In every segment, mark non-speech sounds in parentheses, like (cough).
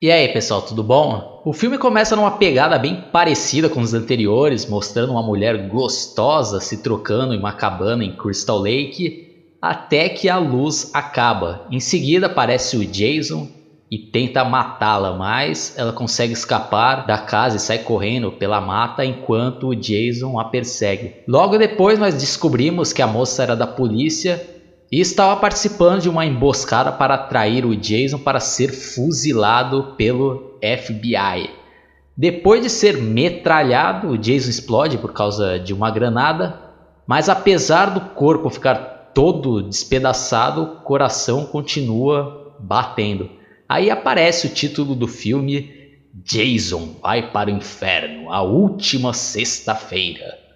E aí pessoal, tudo bom? O filme começa numa pegada bem parecida com os anteriores, mostrando uma mulher gostosa se trocando em uma cabana em Crystal Lake, até que a luz acaba. Em seguida aparece o Jason e tenta matá-la, mas ela consegue escapar da casa e sai correndo pela mata enquanto o Jason a persegue. Logo depois nós descobrimos que a moça era da polícia e estava participando de uma emboscada para atrair o Jason para ser fuzilado pelo FBI. Depois de ser metralhado, o Jason explode por causa de uma granada, mas apesar do corpo ficar todo despedaçado, o coração continua batendo. Aí aparece o título do filme Jason vai para o inferno, a última sexta-feira.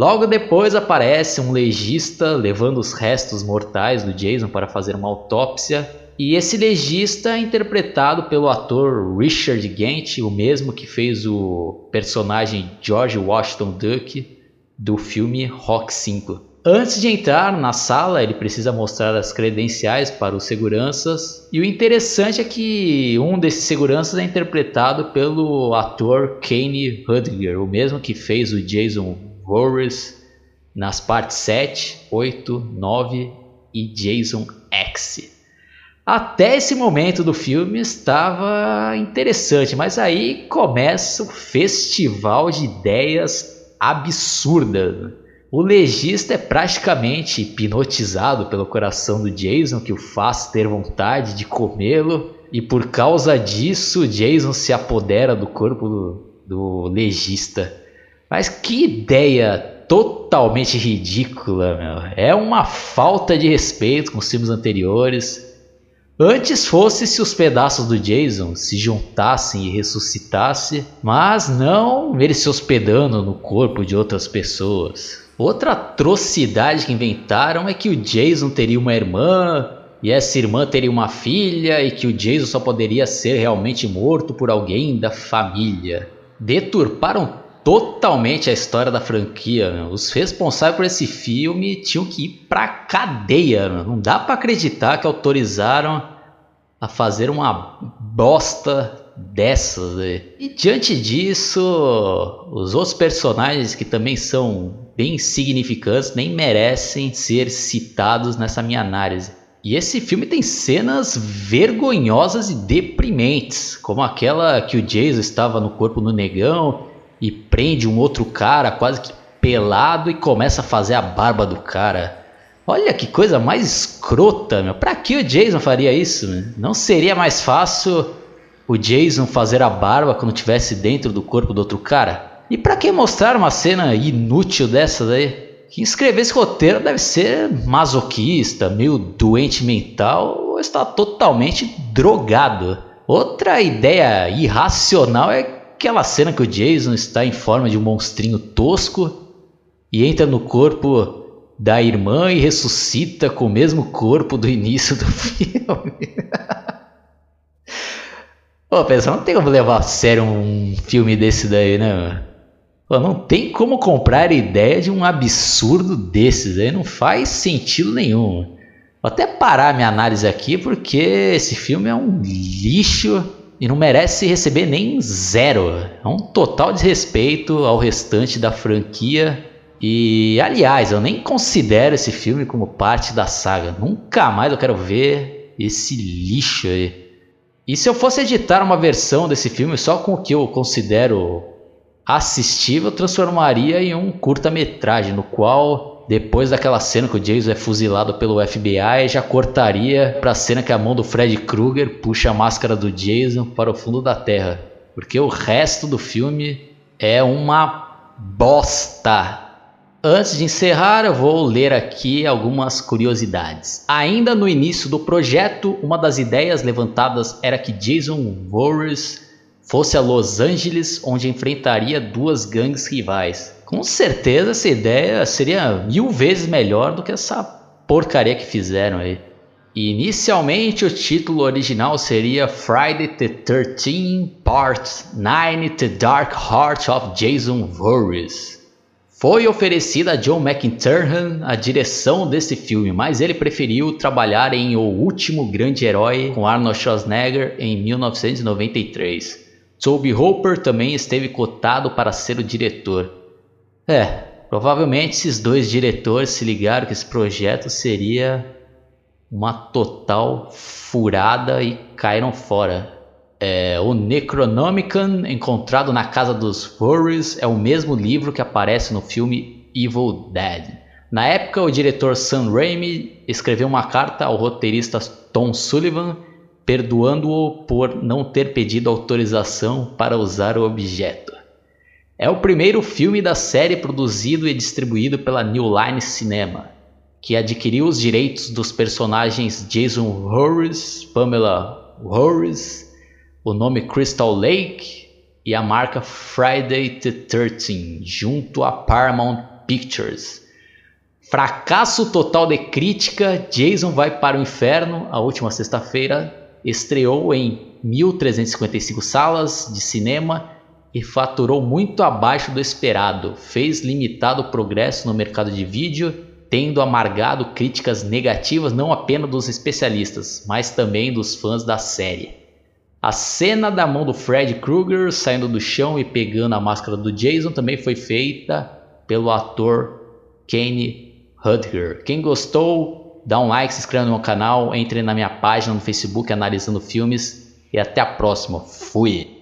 Logo depois aparece um legista levando os restos mortais do Jason para fazer uma autópsia. E esse legista é interpretado pelo ator Richard Gant, o mesmo que fez o personagem George Washington Duke do filme Rock 5. Antes de entrar na sala, ele precisa mostrar as credenciais para os seguranças. E o interessante é que um desses seguranças é interpretado pelo ator Kane Hudger, o mesmo que fez o Jason Horrors nas partes 7, 8, 9 e Jason X. Até esse momento do filme estava interessante, mas aí começa o festival de ideias absurdas. O legista é praticamente hipnotizado pelo coração do Jason, que o faz ter vontade de comê-lo, e por causa disso, Jason se apodera do corpo do, do legista. Mas que ideia totalmente ridícula, meu. É uma falta de respeito com os filmes anteriores. Antes fosse se os pedaços do Jason se juntassem e ressuscitassem, mas não ele se hospedando no corpo de outras pessoas. Outra atrocidade que inventaram é que o Jason teria uma irmã e essa irmã teria uma filha e que o Jason só poderia ser realmente morto por alguém da família. Deturparam totalmente a história da franquia. Meu. Os responsáveis por esse filme tinham que ir pra cadeia. Meu. Não dá para acreditar que autorizaram a fazer uma bosta dessas. Né? E diante disso, os outros personagens que também são bem significantes nem merecem ser citados nessa minha análise. E esse filme tem cenas vergonhosas e deprimentes, como aquela que o Jason estava no corpo do negão e prende um outro cara quase que pelado e começa a fazer a barba do cara. Olha que coisa mais escrota, meu. Pra que o Jason faria isso? Meu? Não seria mais fácil o Jason fazer a barba quando estivesse dentro do corpo do outro cara? E pra que mostrar uma cena inútil dessa daí? Quem escreveu esse roteiro deve ser masoquista, meio doente mental ou está totalmente drogado. Outra ideia irracional é Aquela cena que o Jason está em forma de um monstrinho tosco e entra no corpo da irmã e ressuscita com o mesmo corpo do início do (laughs) filme. Pô, pessoal, não tem como levar a sério um filme desse daí, né? Pô, não tem como comprar ideia de um absurdo desses aí, não faz sentido nenhum. Vou até parar minha análise aqui porque esse filme é um lixo e não merece receber nem zero. É um total desrespeito ao restante da franquia. E aliás, eu nem considero esse filme como parte da saga. Nunca mais eu quero ver esse lixo aí. E se eu fosse editar uma versão desse filme só com o que eu considero assistível, eu transformaria em um curta-metragem no qual depois daquela cena que o Jason é fuzilado pelo FBI, já cortaria para a cena que a mão do Fred Krueger puxa a máscara do Jason para o fundo da terra. Porque o resto do filme é uma bosta. Antes de encerrar, eu vou ler aqui algumas curiosidades. Ainda no início do projeto, uma das ideias levantadas era que Jason Voorhees fosse a Los Angeles, onde enfrentaria duas gangues rivais. Com certeza essa ideia seria mil vezes melhor do que essa porcaria que fizeram aí. Inicialmente o título original seria Friday the 13 Part 9 The Dark Heart of Jason Voorhees. Foi oferecida a John McTiernan a direção desse filme, mas ele preferiu trabalhar em O Último Grande Herói com Arnold Schwarzenegger em 1993. Toby Hooper também esteve cotado para ser o diretor. É, provavelmente esses dois diretores se ligaram que esse projeto seria uma total furada e caíram fora. É, o Necronomicon, encontrado na casa dos Horrors, é o mesmo livro que aparece no filme Evil Dead. Na época, o diretor Sam Raimi escreveu uma carta ao roteirista Tom Sullivan, perdoando-o por não ter pedido autorização para usar o objeto. É o primeiro filme da série produzido e distribuído pela New Line Cinema, que adquiriu os direitos dos personagens Jason Voorhees, Pamela Voorhees o nome Crystal Lake e a marca Friday the 13 junto a Paramount Pictures. Fracasso total de crítica, Jason vai para o inferno. A última sexta-feira estreou em 1.355 salas de cinema e faturou muito abaixo do esperado. Fez limitado progresso no mercado de vídeo, tendo amargado críticas negativas não apenas dos especialistas, mas também dos fãs da série. A cena da mão do Fred Krueger saindo do chão e pegando a máscara do Jason também foi feita pelo ator Kane Hudger. Quem gostou, dá um like, se inscreva no meu canal, entre na minha página no Facebook analisando filmes e até a próxima. Fui!